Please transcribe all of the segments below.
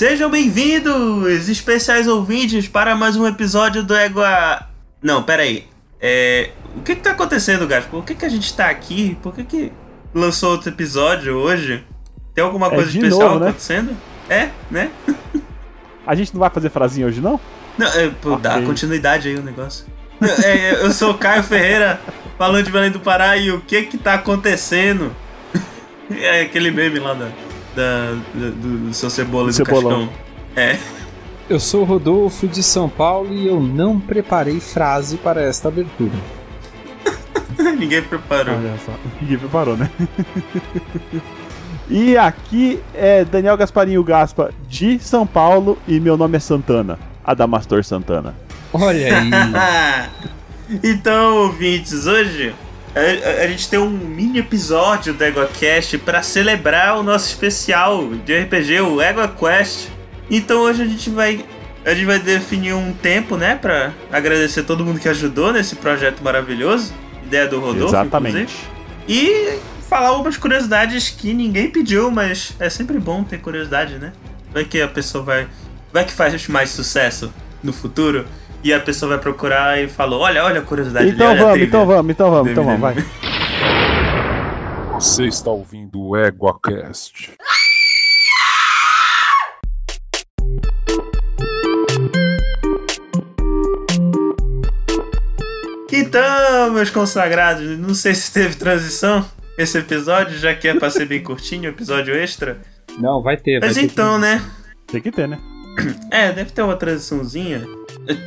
Sejam bem-vindos, especiais ouvintes, para mais um episódio do Égua. Não, peraí. É... O que que tá acontecendo, Gaspar? Por que que a gente tá aqui? Por que que lançou outro episódio hoje? Tem alguma É, coisa especial novo, né? acontecendo? É, né? A gente não vai fazer frasinha hoje, não? Não, é, pô, dá Ok. continuidade aí o negócio. É, eu sou o Caio Ferreira, falando de Belém do Pará, e o que que tá acontecendo? É aquele meme lá da, da- da- do, do seu cebola e do Cebolão. Cascão. É. Eu sou o Rodolfo de São Paulo e eu não preparei frase para esta abertura. Ninguém preparou. Olha só. Ninguém preparou, né? e aqui é Daniel Gasparinho Gaspa de São Paulo e meu nome é Santana. Adamastor Santana. Olha aí. então, ouvintes, hoje a, a- gente tem um mini episódio do EgoCast para celebrar o nosso especial de RPG, o EgoQuest. Então hoje a gente vai a gente vai definir um tempo, né, para agradecer todo mundo que ajudou nesse projeto maravilhoso, ideia do Rodolfo, Exatamente. inclusive. E falar algumas curiosidades que ninguém pediu, mas é sempre bom ter curiosidade, né? Vai que a pessoa vai. Vai que faz mais sucesso no futuro. E a pessoa vai procurar e falou: Olha, olha a curiosidade Então a vamos, trivia." então vamos, então vamos, então vamos, vai. Você está ouvindo o EguaCast. Então, meus consagrados, não sei se teve transição esse episódio, já que é pra ser bem curtinho, episódio extra. Não, vai ter. Vai Mas ter então, né? Tem que ter, né? É, deve ter uma transiçãozinha.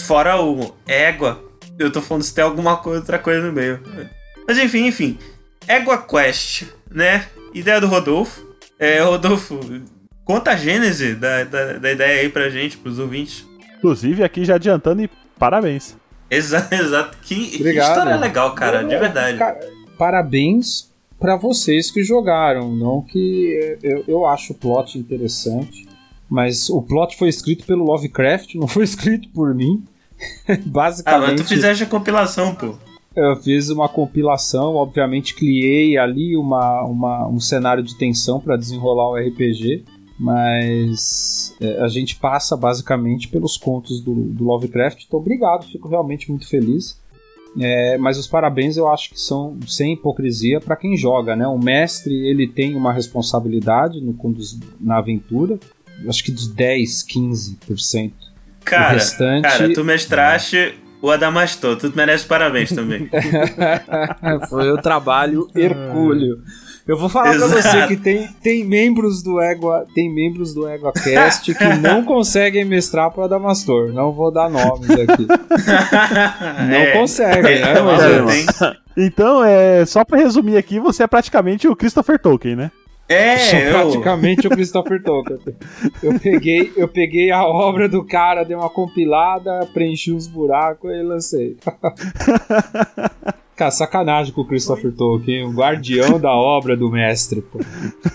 Fora o égua, eu tô falando se tem alguma coisa, outra coisa no meio. Mas enfim, enfim. Égua Quest, né? Ideia do Rodolfo. É, Rodolfo, conta a gênese da, da, da ideia aí pra gente, pros ouvintes. Inclusive, aqui já adiantando e parabéns. Exato, exato. Que, que Obrigado. história legal, cara, de verdade. Cara, parabéns para vocês que jogaram. Não que eu, eu acho o plot interessante, mas o plot foi escrito pelo Lovecraft, não foi escrito por mim. Ah, Basicamente, mas tu fizeste a compilação, pô. eu fiz uma compilação, obviamente criei ali uma, uma- um cenário de tensão para desenrolar o RPG, mas é, a gente passa basicamente pelos contos do, do Lovecraft. Então, obrigado, fico realmente muito feliz. É, mas os parabéns eu acho que são sem hipocrisia para quem joga, né? O mestre ele tem uma responsabilidade no conduz- na aventura, acho que de 10, 15%. Cara, restante- cara, tu mestraste o Adamastor, tu merece parabéns também. Foi o trabalho hercúleo. Eu vou falar pra Exato. você que tem, tem membros do Égua, tem membros do EguaCast que não conseguem mestrar para Adamastor. Não vou dar nomes aqui. Não É, conseguem, é, né, é é-? Então, é, só pra resumir aqui, você é praticamente o Christopher Tolkien, né? Sou É, eu... praticamente o Christopher Tolkien. Eu peguei, eu peguei a obra do cara, dei uma compilada, preenchi uns buracos e lancei. Cara, sacanagem com o Christopher Tolkien, o guardião da obra do mestre. Pô.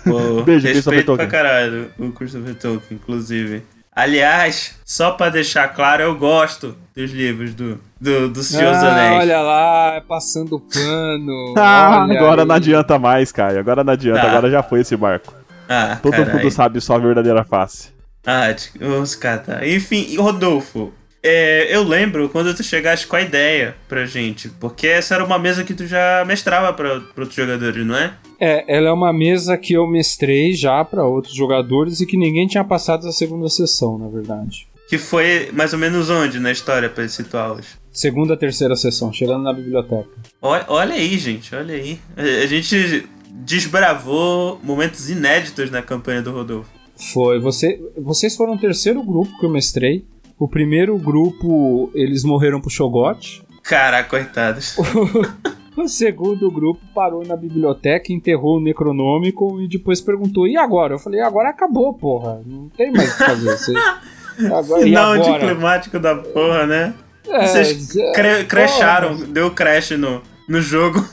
Pô, Beijo, Christopher respeito pra Tolkien. caralho o Christopher Tolkien, inclusive. Aliás, só pra deixar claro, eu gosto dos livros do, do, do Senhor dos Ah, Anéis. olha lá, passando pano. Ah, agora aí. não adianta mais, Caio. Agora não adianta, Tá. agora já foi esse barco. Ah, Todo carai. mundo sabe sua verdadeira face. Ah, t- vamos catar. Enfim, Rodolfo, é, eu lembro quando tu chegaste com a ideia pra gente, porque essa era uma mesa que tu já mestrava pra, pra outros jogadores, não é? É, ela é uma mesa que eu mestrei já para outros jogadores e que ninguém tinha passado da segunda sessão, na verdade. Que foi mais ou menos onde na história pra eles situá-los? Segunda, terceira sessão, chegando na biblioteca. Olha, olha aí, gente, olha aí. A, a gente desbravou momentos inéditos na campanha do Rodolfo. Foi. Você, vocês foram o terceiro grupo que eu mestrei. O primeiro grupo, eles morreram pro Shogot. Caraca, coitados. O segundo grupo parou na biblioteca, enterrou o Necronômico e depois perguntou: e agora? Eu falei: agora acabou, porra. Não tem mais o que fazer. Você... Agora, Final anticlimático da porra, né? É, Vocês é, cre- crasharam, porra. deu crash no, no jogo.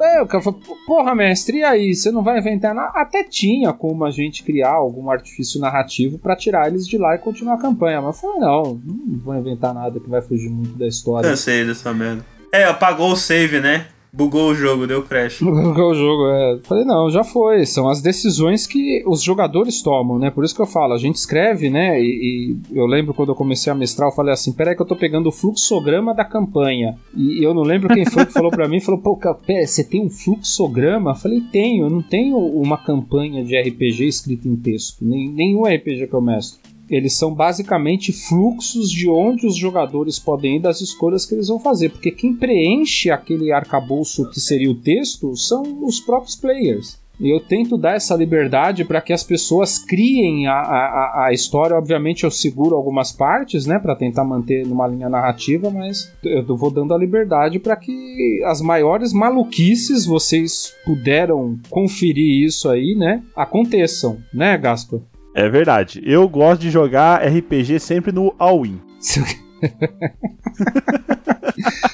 É, o cara falou, porra, mestre, e aí? Você não vai inventar nada? Até tinha como a gente criar algum artifício narrativo pra tirar eles de lá e continuar a campanha. Mas eu falei, não, não vou inventar nada que vai fugir muito da história. Cansei dessa merda. É, apagou o save, né? Bugou o jogo, deu crash. Bugou o jogo, é. Falei, não, já foi. São as decisões que os jogadores tomam, né? Por isso que eu falo, a gente escreve, né? E, e eu lembro quando eu comecei a mestrar, eu falei assim: peraí, que eu tô pegando o fluxograma da campanha. E eu não lembro quem foi que falou pra mim, falou, pô, você tem um fluxograma? Eu falei, tenho, eu não tenho uma campanha de RPG escrita em texto. Nem, nenhum RPG que eu mestro eles são basicamente fluxos de onde os jogadores podem ir das escolhas que eles vão fazer, porque quem preenche aquele arcabouço que seria o texto são os próprios players. E eu tento dar essa liberdade para que as pessoas criem a, a, a história. Obviamente, eu seguro algumas partes, né, para tentar manter numa linha narrativa, mas eu vou dando a liberdade para que as maiores maluquices vocês puderam conferir isso aí, né, aconteçam, né, Gaspar? É verdade. Eu gosto de jogar RPG sempre no all-in.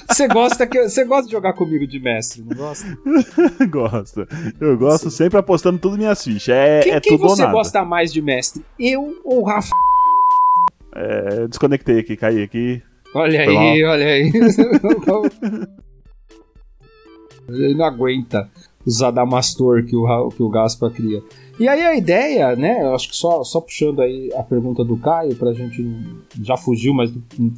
Você gosta que você gosta de jogar comigo de mestre, não gosta? gosto. Eu gosto Sim. sempre apostando tudo minhas fichas. É, quem, é quem tudo você ou nada. gosta mais de mestre? Eu ou o Rafa? É, desconectei aqui, caí aqui. Olha aí, olha aí. Ele não aguenta os Adamastor que o, que o Gaspa cria. E aí a ideia, né? Eu acho que só, só puxando aí a pergunta do Caio, pra gente já fugiu, mas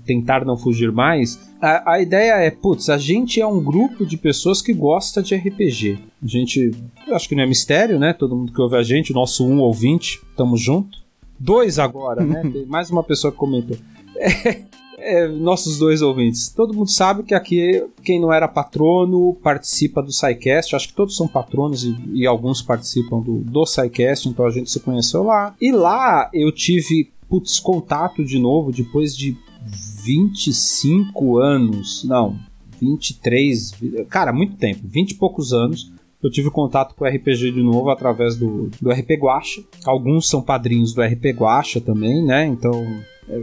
tentar não fugir mais. A, a ideia é, putz, a gente é um grupo de pessoas que gosta de RPG. A gente, acho que não é mistério, né? Todo mundo que ouve a gente, nosso um ouvinte, tamo junto. Dois agora, né? Tem mais uma pessoa que comentou. É, é, nossos dois ouvintes. Todo mundo sabe que aqui quem não era patrono participa do SciCast. Acho que todos são patronos e, e alguns participam do, do SciCast, então a gente se conheceu lá. E lá eu tive putz, contato de novo depois de 25 anos. Não, 23. Cara, muito tempo, 20 e poucos anos. Eu tive contato com o RPG de novo através do, do RP Guacha. Alguns são padrinhos do RP Guacha também, né? Então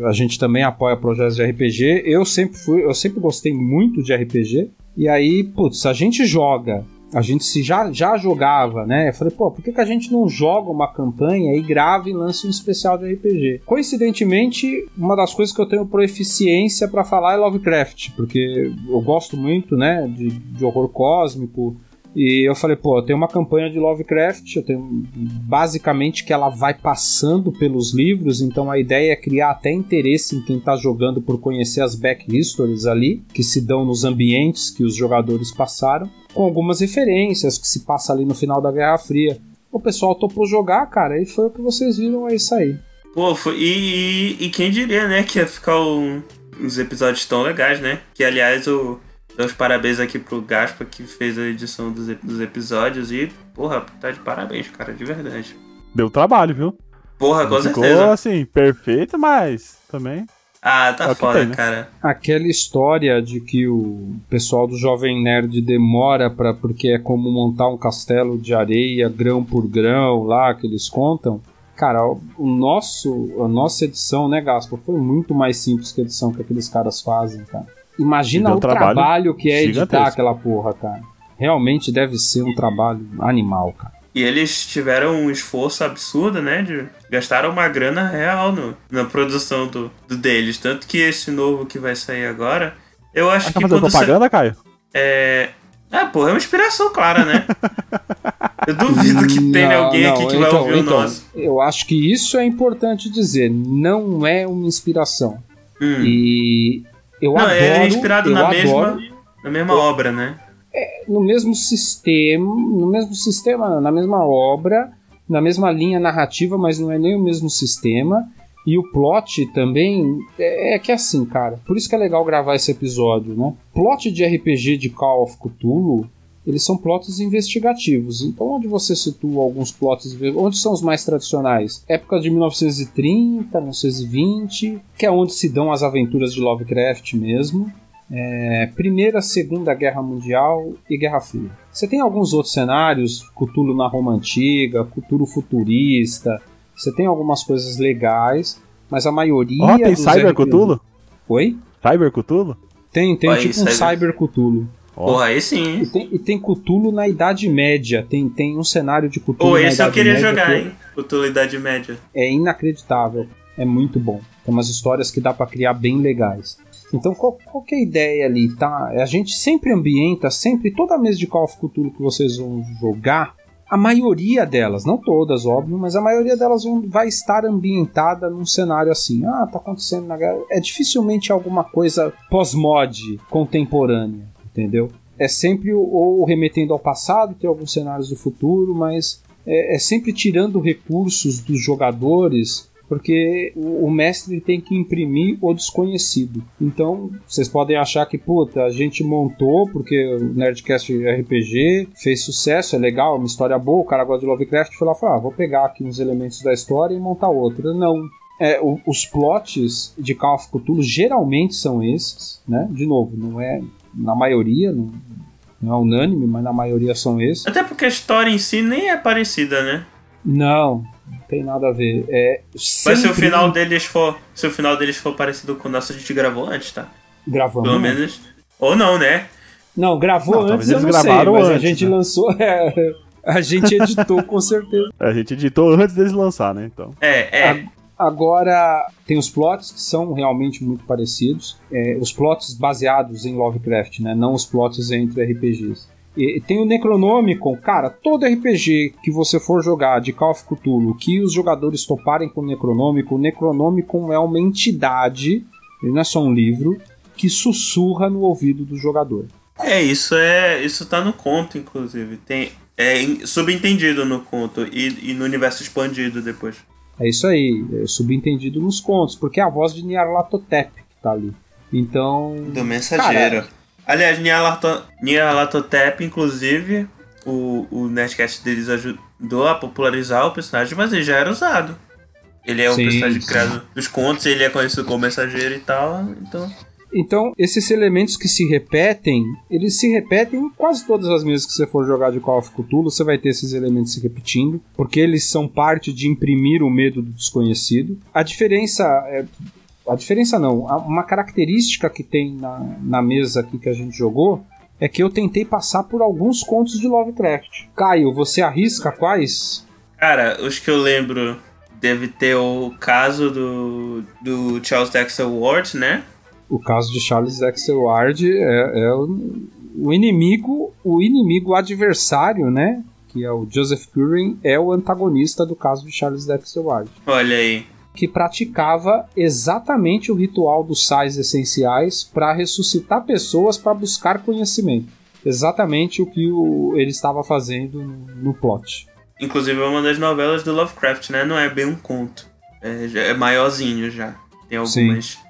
a gente também apoia projetos de RPG. Eu sempre fui, eu sempre gostei muito de RPG. E aí, putz, a gente joga. A gente se já, já jogava, né? Eu falei, pô, por que, que a gente não joga uma campanha e grava e lança um especial de RPG? Coincidentemente, uma das coisas que eu tenho proeficiência para falar é Lovecraft, porque eu gosto muito, né, de, de horror cósmico, e eu falei, pô, tem uma campanha de Lovecraft, eu tenho basicamente que ela vai passando pelos livros, então a ideia é criar até interesse em quem tá jogando por conhecer as back histories ali, que se dão nos ambientes que os jogadores passaram, com algumas referências que se passa ali no final da Guerra Fria. O pessoal topou jogar, cara, e foi o que vocês viram aí sair. Pô, foi, e, e, e, quem diria, né, que ia ficar um, uns episódios tão legais, né? Que aliás o Dou os parabéns aqui pro Gaspa que fez a edição dos, dos episódios e, porra, tá de parabéns, cara, de verdade. Deu trabalho, viu? Porra, com Ficou, certeza. assim, perfeito, mas também. Ah, tá É foda, tem, né? cara. Aquela história de que o pessoal do Jovem Nerd demora para porque é como montar um castelo de areia grão por grão lá que eles contam. Cara, o nosso, a nossa edição, né, Gaspa, foi muito mais simples que a edição que aqueles caras fazem, cara. Imagina o trabalho trabalho, que é editar gigantesco. aquela porra, cara. Realmente deve ser um trabalho animal, cara. E eles tiveram um esforço absurdo, né? De gastaram uma grana real no, na produção do, do deles. Tanto que esse novo que vai sair agora, eu acho Ah, tá que sa- propaganda, Caio? É. Ah, pô, é uma inspiração clara, né? Eu duvido que tenha Não, alguém aqui não, que vai então- ouvir então, o nosso. Eu acho que isso é importante dizer. Não é uma inspiração. Hum. E eu Não, adoro. é inspirado eu na adoro mesma, na mesma obra, né? no mesmo sistema, no mesmo sistema, na mesma obra, na mesma linha narrativa, mas não é nem o mesmo sistema. E o plot também é, é que é assim, cara. Por isso que é legal gravar esse episódio, né? Plot de RPG de Call of Cthulhu, eles são plots investigativos. Então, onde você situa alguns plots, onde são os mais tradicionais? Época de 1930, 1920, que é onde se dão as aventuras de Lovecraft mesmo. É, Primeira, Segunda Guerra Mundial e Guerra Fria. Você tem alguns outros cenários, Cthulhu na Roma Antiga, Cthulhu futurista. Você tem algumas coisas legais, mas a maioria Ó, tem dos Cyber RPG Cthulhu? Oi? Cyber Cthulhu? Tem, tem Olha tipo um Cyber- Cyber Cthulhu. Ó. Porra, aí sim. E tem, e tem Cthulhu na Idade Média. Tem, tem um cenário de Cthulhu Pô, na esse eu Idade queria Média jogar, que hein? Cthulhu Idade Média. É inacreditável. É muito bom. Tem umas histórias que dá pra criar bem legais. Então, qual, qual que é a ideia ali, tá? A gente sempre ambienta, sempre, toda mesa de Call of Cthulhu que vocês vão jogar, a maioria delas, não todas, óbvio, mas a maioria delas vão, vai estar ambientada num cenário assim. Ah, tá acontecendo na guerra. É dificilmente alguma coisa pós-mod contemporânea, entendeu? É sempre ou remetendo ao passado, tem alguns cenários do futuro, mas é, é sempre tirando recursos dos jogadores porque o, mestre tem que imprimir o desconhecido. Então, vocês podem achar que, puta, a gente montou porque o Nerdcast RPG fez sucesso, é legal, é uma história boa, o cara gosta de Lovecraft, foi lá e falou, ah, vou pegar aqui uns elementos da história e montar outra. Não, é, os plots de Call of Cthulhu geralmente são esses, né? De novo, não é na maioria, não, não é unânime, mas na maioria são esses. Até porque a história em si nem é parecida, né? Não, não tem nada a ver. É Mas se o final deles for, se o final deles for parecido com o nosso, a gente gravou antes, tá? Gravamos. Pelo menos. Ou não, né? Não, gravou não, antes, eu não sei, mas antes, a gente né? lançou. É, a gente editou com certeza. A gente editou antes deles lançar, né? Então. É, é. Agora, tem os plots que são realmente muito parecidos. É, os plots baseados em Lovecraft, né? Não os plots entre RPGs. E tem o Necronomicon, cara, todo RPG que você for jogar de Call of Cthulhu, que os jogadores toparem com o Necronomicon, o Necronomicon é uma entidade, ele não é só um livro, que sussurra no ouvido do jogador. É, isso é. Isso tá no conto, inclusive. Tem, é subentendido no conto e, e no universo expandido depois. É isso aí, é subentendido nos contos, porque é a voz de Nyarlathotep que tá ali. Então. Do mensageiro. Cara, Aliás, Nyarlathotep, inclusive, o, o Nerdcast deles ajudou a popularizar o personagem, mas ele já era usado. Ele é um sim, personagem sim. criado dos contos, ele é conhecido como mensageiro e tal, então... Então, esses elementos que se repetem, eles se repetem em quase todas as mesas que você for jogar de Call of Cthulhu, você vai ter esses elementos se repetindo, porque eles são parte de imprimir o medo do desconhecido. A diferença é, a diferença não, uma característica que tem na, na mesa aqui que a gente jogou é que eu tentei passar por alguns contos de Lovecraft. Caio, você arrisca quais? Cara, os que eu lembro deve ter o caso do, do Charles Dexter Ward, né? O caso de Charles Dexter Ward é, é o, o inimigo, o inimigo adversário, né? Que é o Joseph Curran, é o antagonista do caso de Charles Dexter Ward. Olha aí que praticava exatamente o ritual dos sais essenciais para ressuscitar pessoas para buscar conhecimento. Exatamente o que o, ele estava fazendo no, no, plot. Inclusive é uma das novelas do Lovecraft, né? Não é bem um conto. É, é maiorzinho já. Tem algumas Sim.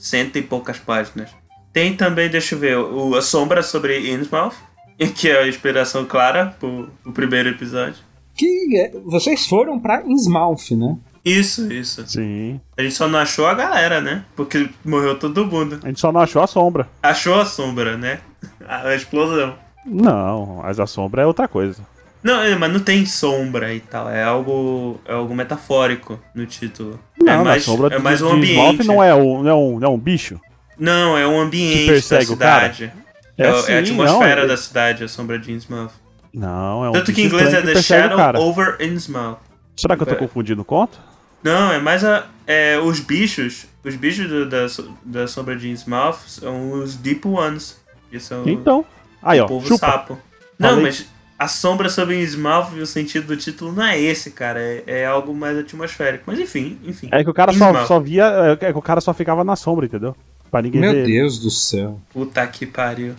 Cento e poucas páginas. Tem também, deixa eu ver, o, A Sombra sobre Innsmouth, que é a inspiração clara pro, pro primeiro episódio. Que é, vocês foram para Innsmouth, né? Isso, isso. Sim. A gente só não achou a galera, né? Porque morreu todo mundo. A gente só não achou a sombra. Achou a sombra, né? A explosão. Não, mas a sombra é outra coisa. Não, é, mas não tem sombra e tal. É algo, é algo metafórico no título. Não, é mais, sombra é mais um ambiente. Não é, um, não, é um, não é um bicho? Não, é um ambiente da cidade. É, é, assim, é, a atmosfera não, da cidade, a sombra de Innsmouth. Não, é um Tanto que em inglês é The Shadow over Innsmouth. Será que eu tô confundindo o conto? Não, é mais a, é, os bichos. Os bichos do, da, da sombra de Innsmouth são os Deep Ones. Que são então. Aí, o ó, povo chupa. sapo. Não, Falei. mas a sombra sobre Innsmouth, o sentido do título não é esse, cara. É, é, algo mais atmosférico. Mas enfim, enfim. É que o cara só, só, via. É que o cara só ficava na sombra, entendeu? Pra ninguém Meu ver. Deus do céu. Puta que pariu.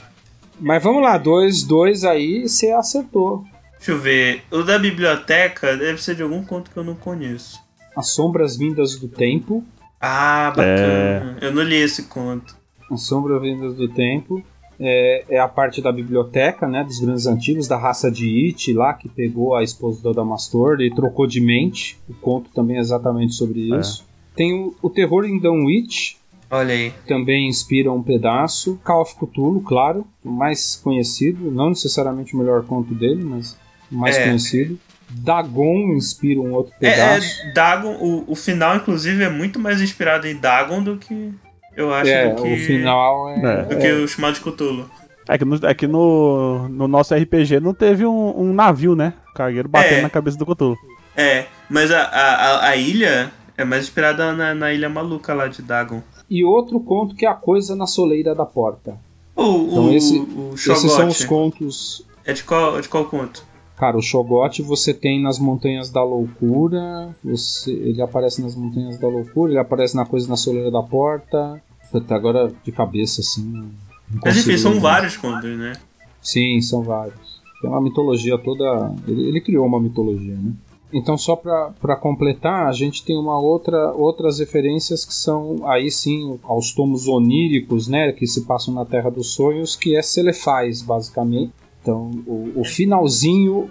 Mas vamos lá, dois, dois aí você acertou. Deixa eu ver. O da biblioteca deve ser de algum conto que eu não conheço. As Sombras Vindas do Tempo. Ah, bacana. É... Eu não li esse conto. As Sombras Vindas do Tempo. É, é, a parte da biblioteca, né, dos grandes antigos, da raça de It lá, que pegou a esposa do Adamastor e trocou de mente. O conto também é exatamente sobre é. isso. É. Tem o, o Terror em Dunwich. Olha aí. Também inspira um pedaço. Call of Cthulhu, claro, o mais conhecido. Não necessariamente o melhor conto dele, mas o mais é. conhecido. Dagon inspira um outro pedaço. É, é Dagon, o, o final, inclusive, é muito mais inspirado em Dagon do que. Eu acho é, do que. O final é. é. Do que o chamado de Cthulhu. É que, no, é que no, no nosso RPG não teve um, um navio, né? O cargueiro batendo é. na cabeça do Cthulhu. É, mas a, a, a ilha é mais inspirada na, na ilha maluca lá de Dagon. e outro conto que é A Coisa na Soleira da Porta. O, Então o, esse- o Esses são os contos. É de qual, de qual conto? Cara, o Shogote você tem nas Montanhas da Loucura, você, ele aparece nas Montanhas da Loucura, ele aparece na Coisa na Soleira da Porta. Até agora de cabeça assim. consigo difícil, são lembrar. vários contos, né? Sim, são vários. Tem uma mitologia toda. Ele, ele criou uma mitologia, né? Então, só para completar, a gente tem uma outra outras referências que são aí sim aos tomos oníricos, né, que se passam na Terra dos Sonhos, que é Celefais, basicamente. Então, o, o finalzinho,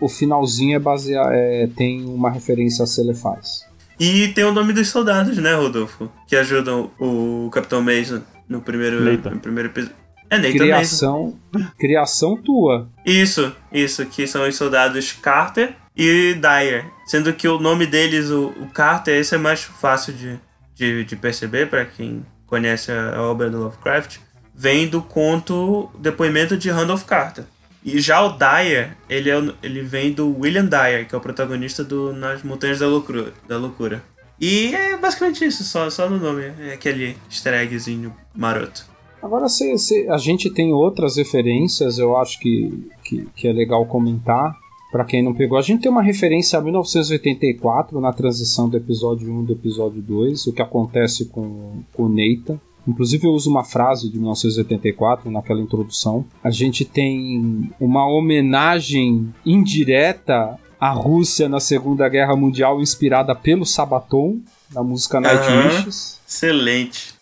o finalzinho é baseado, é, tem uma referência a Celefais. E tem o nome dos soldados, né, Rodolfo? Que ajudam o Capitão Mason no primeiro, no primeiro episódio. É Nathan Mason. Criação, criação tua. Isso, isso, que são os soldados Carter e Dyer. Sendo que o nome deles, o, o Carter, esse é mais fácil de, de, de perceber para quem conhece a obra do Lovecraft, vem do conto Depoimento de Randolph Carter. E já o Dyer, ele, é, ele vem do William Dyer, que é o protagonista do Nas Montanhas da Loucura. Da loucura. E é basicamente isso, só, só no nome. É aquele easter eggzinho maroto. Agora, se, se- a gente tem outras referências, eu acho que, que, que é legal comentar. Pra quem não pegou, a gente tem uma referência a 1984 na transição do episódio 1 do episódio 2, o que acontece com, com o Nathan. Inclusive, eu uso uma frase de 1984 naquela introdução. A gente tem uma homenagem indireta à Rússia na Segunda Guerra Mundial, inspirada pelo Sabaton, da música Night Aham. Wishes. Excelente.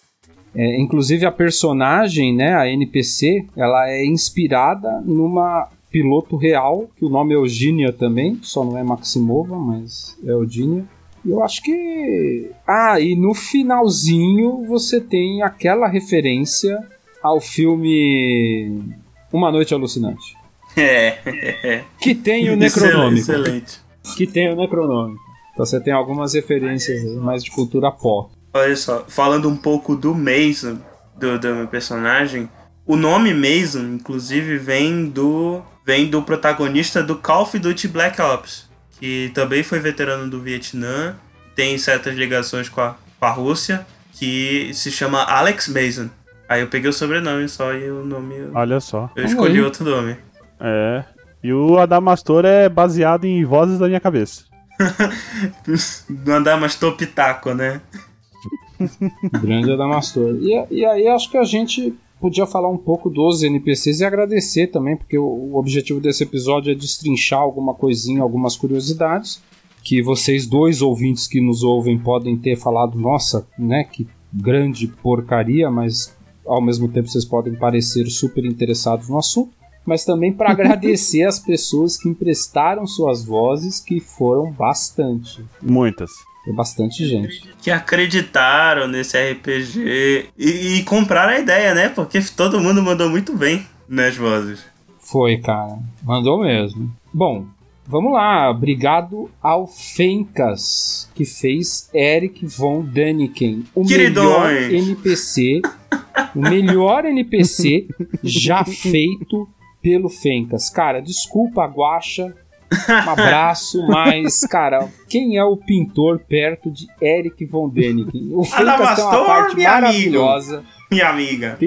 É, inclusive a personagem, né, a NPC, ela é inspirada numa piloto real, que o nome é Eugênia também, só não é Maximova, mas é Eugênia. Eu acho que. Ah, e no finalzinho você tem aquela referência ao filme Uma Noite Alucinante. É. Que tem o Necronômico. Excelente. Que tem o Necronômico. Então você tem algumas referências mais de cultura pop. Olha só, falando um pouco do Mason, do, do meu personagem, o nome Mason, inclusive, vem do vem do protagonista do Call of Duty Black Ops, que também foi veterano do Vietnã, tem certas ligações com a, com a Rússia, que se chama Alex Mason. Aí eu peguei o sobrenome só e o nome eu, Olha só. eu escolhi outro nome. É. E o Adamastor é baseado em vozes da minha cabeça. Não andar mais topitaco, né? Grande Adamastor. E, e aí acho que a gente podia falar um pouco dos NPCs e agradecer também, porque o, objetivo desse episódio é destrinchar alguma coisinha, algumas curiosidades, que vocês dois ouvintes que nos ouvem podem ter falado, nossa, né, que grande porcaria, mas ao mesmo tempo vocês podem parecer super interessados no assunto. Mas também para agradecer as pessoas que emprestaram suas vozes, que foram bastante. Muitas. É bastante gente. que acreditaram nesse RPG e, e compraram a ideia, né? Porque todo mundo mandou muito bem nas vozes. Foi, cara. Mandou mesmo. Bom, vamos lá. Obrigado ao Fencas, que fez Eric Von Däniken. O melhor Queridões. NPC. o melhor NPC já feito pelo Fencas. Cara, desculpa a guacha. Um abraço, mas, cara, quem é o pintor perto de Eric Von Däniken? O Fencas tem uma parte meu amigo. maravilhosa. Minha amiga.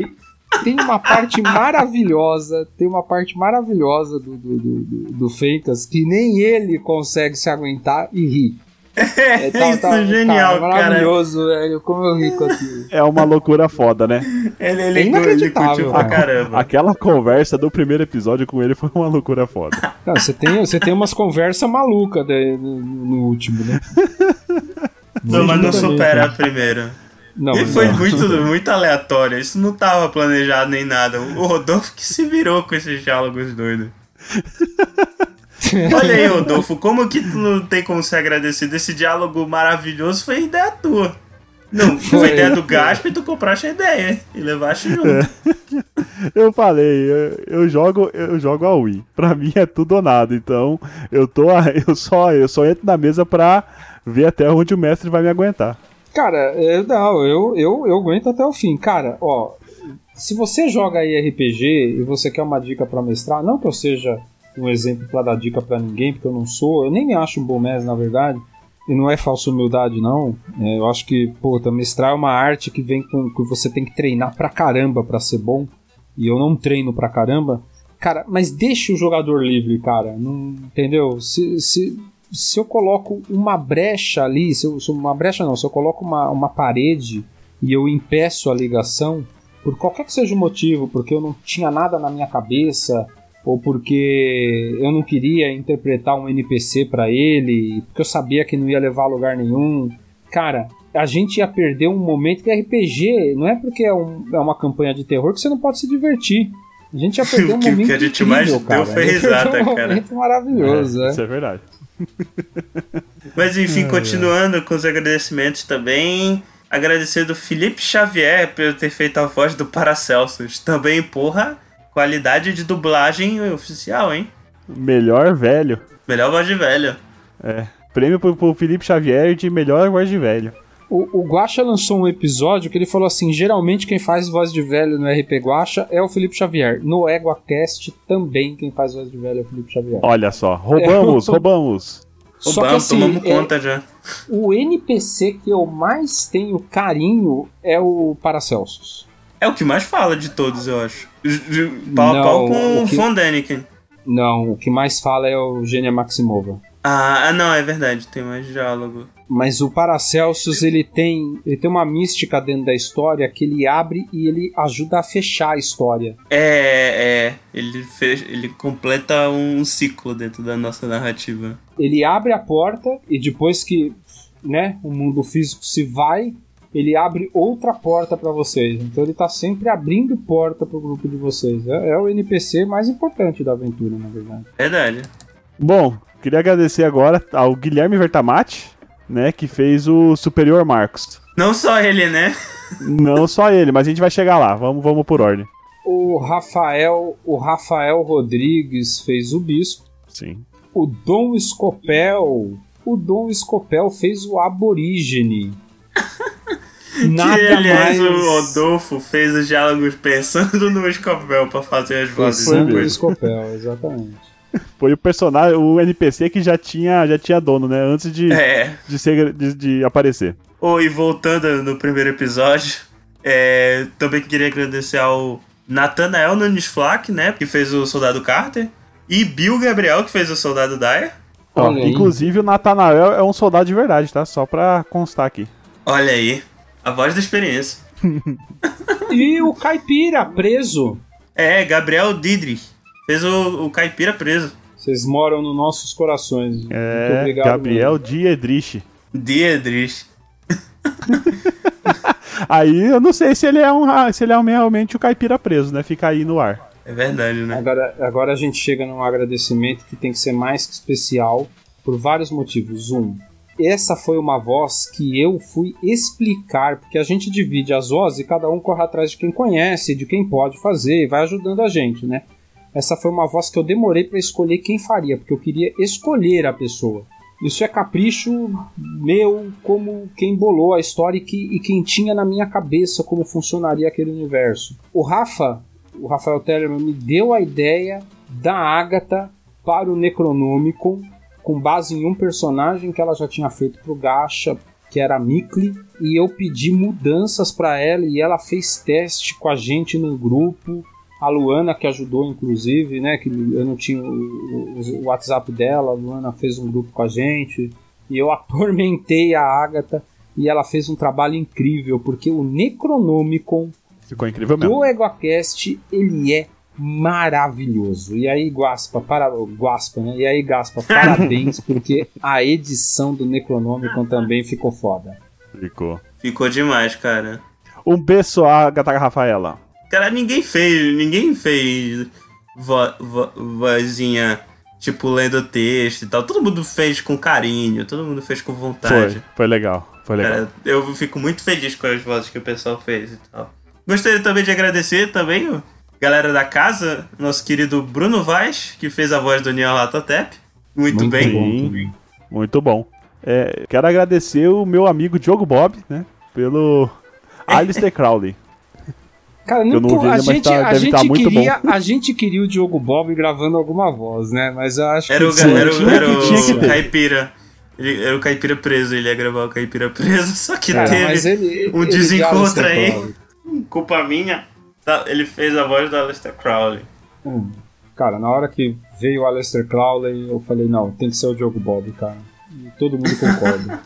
Tem uma parte maravilhosa, tem uma parte maravilhosa do, do, do, do, do Fencas que nem ele consegue se aguentar e rir. É, Isso é genial, cara. Maravilhoso, velho. Como eu ri com aquilo. É uma loucura foda, né? Ele, ele, É ele inacreditável, curtiu pra cara. caramba. Aquela conversa do primeiro episódio com ele foi uma loucura foda. Não, você, tem, você tem umas conversas malucas né, no, último, né? Não, mas não supera a cara. primeira. Não, e foi não. muito, muito aleatório. Isso não tava planejado nem nada. O Rodolfo que se virou com esses diálogos doidos. Olha aí, Rodolfo, como que tu não tem como ser agradecido? Esse diálogo maravilhoso foi ideia tua. Não, foi, Foi. ideia do Gaspa e tu compraste a ideia e levaste junto. Eu falei, eu, eu jogo, eu jogo a Wii. Pra mim é tudo ou nada. Então, eu tô eu só eu só entro na mesa pra ver até onde o mestre vai me aguentar. Cara, é, não, eu, eu, eu aguento até o fim. Cara, ó, se você joga aí RPG e você quer uma dica pra mestrar, não que eu seja um exemplo pra dar dica pra ninguém, porque eu não sou, eu nem me acho um bom mestre, na verdade, e não é falsa humildade, não. É, eu acho que, puta, mestrar é uma arte que vem com. que você tem que treinar pra caramba pra ser bom. E eu não treino pra caramba. Cara, mas deixa o jogador livre, cara. Não, entendeu? Se, se, se eu coloco uma brecha ali, se, eu, se uma brecha não, se eu coloco uma, uma parede e eu impeço a ligação, por qualquer que seja o motivo, porque eu não tinha nada na minha cabeça, ou porque eu não queria interpretar um NPC para ele, porque eu sabia que não ia levar a lugar nenhum. Cara, a gente ia perder um momento que RPG não é porque é, um, é uma campanha de terror que você não pode se divertir. A gente ia perder um O que- momento que a gente incrível, mais cara. deu foi risada, perdeu um cara. momento maravilhoso, é. Isso é verdade. Mas enfim, continuando com os agradecimentos também. Agradecer do Felipe Xavier por ter feito a voz do Paracelsus. Também, porra, qualidade de dublagem oficial, hein? Melhor velho. Melhor voz de velho. É. Prêmio pro, pro Felipe Xavier de melhor voz de velho. O, o Guaxa lançou um episódio que ele falou assim: geralmente quem faz voz de velho no RP Guaxa é o Felipe Xavier. No EguaCast também quem faz voz de velho é o Felipe Xavier. Olha só. Roubamos, roubamos. Só que assim, tomamos é, conta já. o NPC que eu mais tenho carinho é o Paracelsus. É o que mais fala de todos, eu acho. Pau a Não, pau com o que- Von Däniken. Não, o que mais fala é o Gênia Maximova. Ah, ah, não, é verdade, tem mais diálogo. Mas o Paracelsus, ele tem, ele tem uma mística dentro da história que ele abre e ele ajuda a fechar a história. É, é, ele, fez, ele completa um ciclo dentro da nossa narrativa. ele abre a porta e depois que né, o mundo físico se vai, ele abre outra porta para vocês. Então ele tá sempre abrindo porta pro grupo de vocês. É, é o NPC mais importante da aventura, na verdade. Verdade. Bom, queria agradecer agora ao Guilherme Vertamati, né, que fez o Superior Marcos. Não só ele, né? Não só ele, mas a gente vai chegar lá. Vamos, vamos por ordem. O Rafael, o Rafael Rodrigues fez o bispo. Sim. O Dom Scopel, o Dom Scopel fez o aborígene. Nada que, aliás, mais. o Rodolfo fez os diálogos pensando no Escopel pra fazer as vozes Pensando no depois. Scopel, exatamente. Foi o personagem, o NPC que já tinha, já tinha dono, né? Antes de, É. de, ser, de, de aparecer. Oh, e voltando no primeiro episódio, é, também queria agradecer ao Nathanael Nunes Flack, né? Que fez o Soldado Carter. E Bill Gabriel, que fez o Soldado Dyer. Ó, inclusive o Nathanael é um soldado de verdade, tá? Só pra constar aqui. Olha aí, a voz da experiência. E o Caipira, preso. É, Gabriel Didrich. Fez o, o Caipira preso. Vocês moram nos nossos corações. Muito É, obrigado. Gabriel. Diedrich. Diedrich. Aí eu não sei se ele é um se ele é realmente o caipira preso, né? Fica aí no ar. É verdade, né? Agora, agora a gente chega num agradecimento que tem que ser mais que especial por vários motivos. Um, essa foi uma voz que eu fui explicar, porque a gente divide as vozes e cada um corre atrás de quem conhece, de quem pode fazer e vai ajudando a gente, né? Essa foi uma voz que eu demorei para escolher quem faria, porque eu queria escolher a pessoa. Isso é capricho meu, como quem bolou a história e, que, e quem tinha na minha cabeça como funcionaria aquele universo. O Rafa, o Rafael Tellerman, me deu a ideia da Agatha para o Necronômico, com base em um personagem que ela já tinha feito pro Gacha, que era a Mikli, e eu pedi mudanças para ela e ela fez teste com a gente no grupo. A Luana, que ajudou, inclusive, né? Que eu não tinha o, o- o WhatsApp dela, a Luana fez um grupo com a gente. E eu atormentei a Agatha e ela fez um trabalho incrível, porque o Necronomicon Ficou incrível mesmo. do EgoCast, ele é maravilhoso. E aí, Guaspa, para, Guaspa, né? E aí, Gaspa, parabéns, porque a edição do Necronomicon também ficou foda. Ficou. Ficou demais, cara. Um beijo a Gata Rafaela. Cara, ninguém fez. Ninguém fez vo, vo, vozinha, tipo, lendo texto e tal. Todo mundo fez com carinho, todo mundo fez com vontade. Foi, foi legal. Foi legal. Cara, eu fico muito feliz com as vozes que o pessoal fez e tal. Gostaria também de agradecer também o galera da casa, nosso querido Bruno Vaz, que fez a voz do Neon Ratotep. Muito, Muito bem. bom. Muito bom. É, quero agradecer o meu amigo Diogo Bob, né? Pelo Alistair Crowley. Cara, não nunca- ouvi a gente, tá- a, deve gente tá muito queria, a gente queria o Diogo Bob gravando alguma voz, né? Mas eu acho Era o, que ga- era, o- tinha era que- tinha que o ter. caipira. Ele era o caipira preso, ele ia gravar o caipira preso, só que Cara, teve ele, um ele desencontro aí. Culpa minha. Tá, Ele fez a voz do Aleister Crowley. Hum. Cara, na hora que veio o Aleister Crowley, eu falei, não, tem que ser o Diogo Bob, cara. E todo mundo concorda.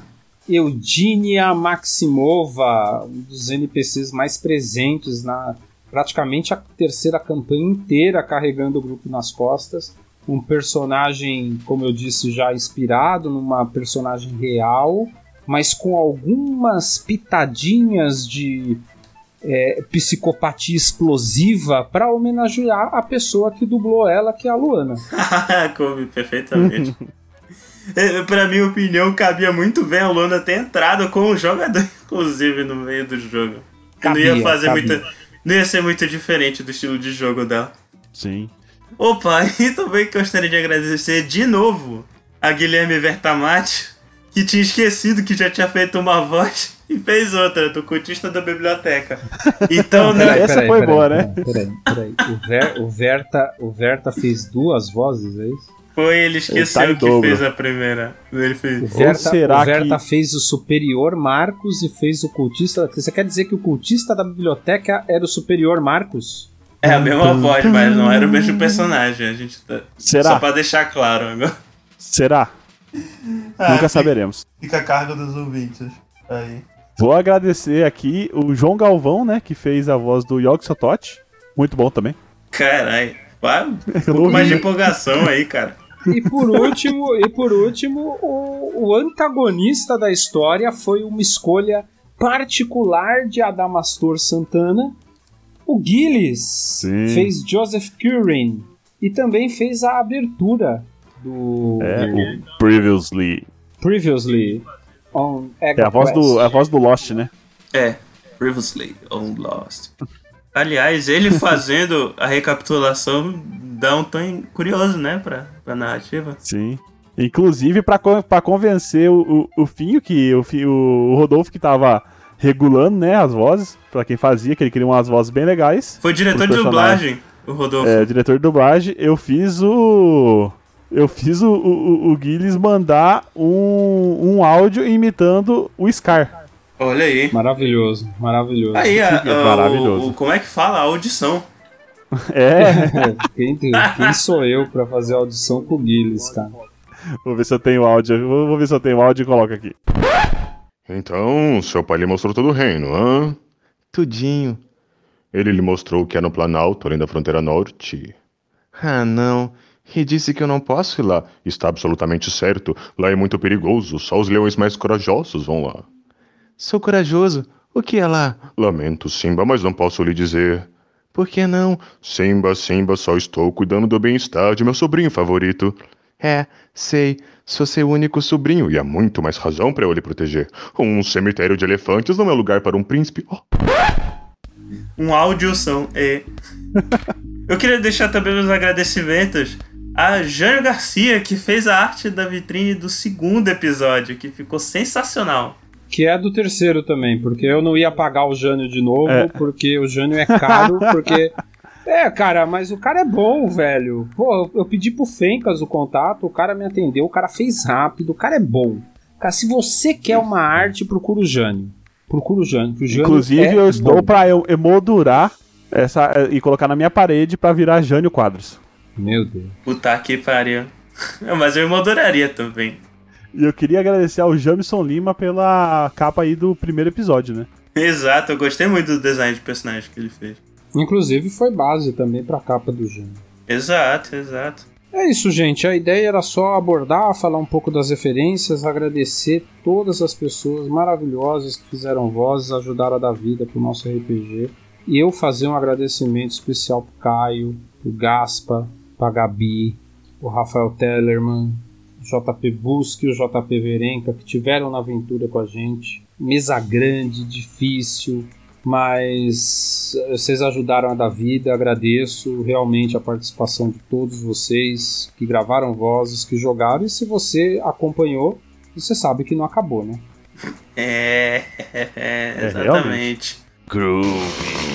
Eugênia Maximova, um dos NPCs mais presentes na praticamente a terceira campanha inteira carregando o grupo nas costas. Um personagem, como eu disse, já inspirado numa personagem real, mas com algumas pitadinhas de é, psicopatia explosiva para homenagear a pessoa que dublou ela, que é a Luana. Coube perfeitamente. É, pra minha opinião, cabia muito bem a Luana ter entrado com o jogador, inclusive, no meio do jogo. não ia Cabia, fazer cabia. muita. Não ia ser muito diferente do estilo de jogo dela. Sim. Opa, e também gostaria de agradecer de novo a Guilherme Vertamati, que tinha esquecido que já tinha feito uma voz e fez outra, do cultista da biblioteca. Então, né? Essa foi boa, né? Peraí, peraí. O, Ver- o Verta, o Verta fez duas vozes, é isso? Foi, ele esqueceu Ele tá que fez a primeira. Ele O fez. Verta, será o Verta que- fez o superior Marcos e fez o cultista. Você quer dizer que o cultista da biblioteca era o superior Marcos? É a mesma voz, mas não era o mesmo personagem. A gente tá... Será? Só pra deixar claro agora. Será? Ah, Nunca fica- saberemos. Fica a cargo dos ouvintes. Aí. Vou agradecer aqui o João Galvão, né, que fez a voz do Yogi Sotote. Muito bom também. Caralho. Vai um pouco mais de empolgação aí, cara. E por último, e por último o, o antagonista da história foi uma escolha particular de Adamastor Santana. O Gillis Sim. fez Joseph Curran e também fez a abertura do É, o Previously. Previously on É a voz do, é a voz do Lost, né? É. Previously on Lost. Aliás, ele fazendo a recapitulação dá um tom curioso, né, pra, pra narrativa. Sim. Inclusive pra, con- pra convencer o, o, o Finho, que o, o Rodolfo que tava regulando, né, as vozes, pra quem fazia, que ele queria umas vozes bem legais. Foi diretor de dublagem, o Rodolfo. É, diretor de dublagem, eu fiz o. Eu fiz o, o, o Gilles mandar um, um áudio imitando o Scar. Olha aí. Maravilhoso, maravilhoso. Aí, a, É a- maravilhoso. o, o- como é que fala? A audição. É, quem, quem sou eu pra fazer audição com o Gillis, cara? vou ver se eu tenho áudio. Vou, vou ver se eu tenho áudio e coloco aqui. Então, seu pai lhe mostrou todo o reino, hã? Tudinho. Ele lhe mostrou o que é no Planalto, além da fronteira norte. Ah, não. E disse que eu não posso ir lá. Está absolutamente certo. Lá é muito perigoso. Só os leões mais corajosos vão lá. Sou corajoso. O que é lá? Lamento, Simba, mas não posso lhe dizer. Por que não? Simba, Simba, só estou cuidando do bem-estar de meu sobrinho favorito. É, sei. Sou seu único sobrinho e há muito mais razão para eu lhe proteger. Um cemitério de elefantes não é lugar para um príncipe. Oh, Um áudio som. É. Eu queria deixar também os agradecimentos a Jânio Garcia, que fez a arte da vitrine do segundo episódio, que ficou sensacional. Que é do terceiro também, porque eu não ia pagar o Jânio de novo, É. porque o Jânio é caro, porque. É, cara, mas o cara é bom, velho. Pô, eu pedi pro Fencas o contato, o cara me atendeu, o cara fez rápido, o cara é bom. Cara, se você quer uma arte, procura o Jânio. Procura o Jânio. que o Jânio Inclusive, é eu estou bom. pra eu emoldurar essa, eh, e colocar na minha parede pra virar Jânio Quadros. Meu Deus. Puta que pariu. Mas eu emolduraria também. E eu queria agradecer ao Jamison Lima pela capa aí do primeiro episódio, né? Exato, eu gostei muito do design de personagem que ele fez. Inclusive foi base também pra capa do Jânio. Exato, exato. É isso, gente. A ideia era só abordar, falar um pouco das referências, agradecer todas as pessoas maravilhosas que fizeram vozes, ajudaram a dar vida pro nosso RPG. E eu fazer um agradecimento especial pro Caio, pro Gaspa, pra Gabi, o Rafael Tellerman, o JP Busque e o JP Verenca, que tiveram na aventura com a gente. Mesa grande, difícil, mas eh, vocês ajudaram a dar vida, agradeço realmente a participação de todos vocês que gravaram vozes, que jogaram, e se você acompanhou, você sabe que não acabou, né? É, é, É, exatamente. Groovy.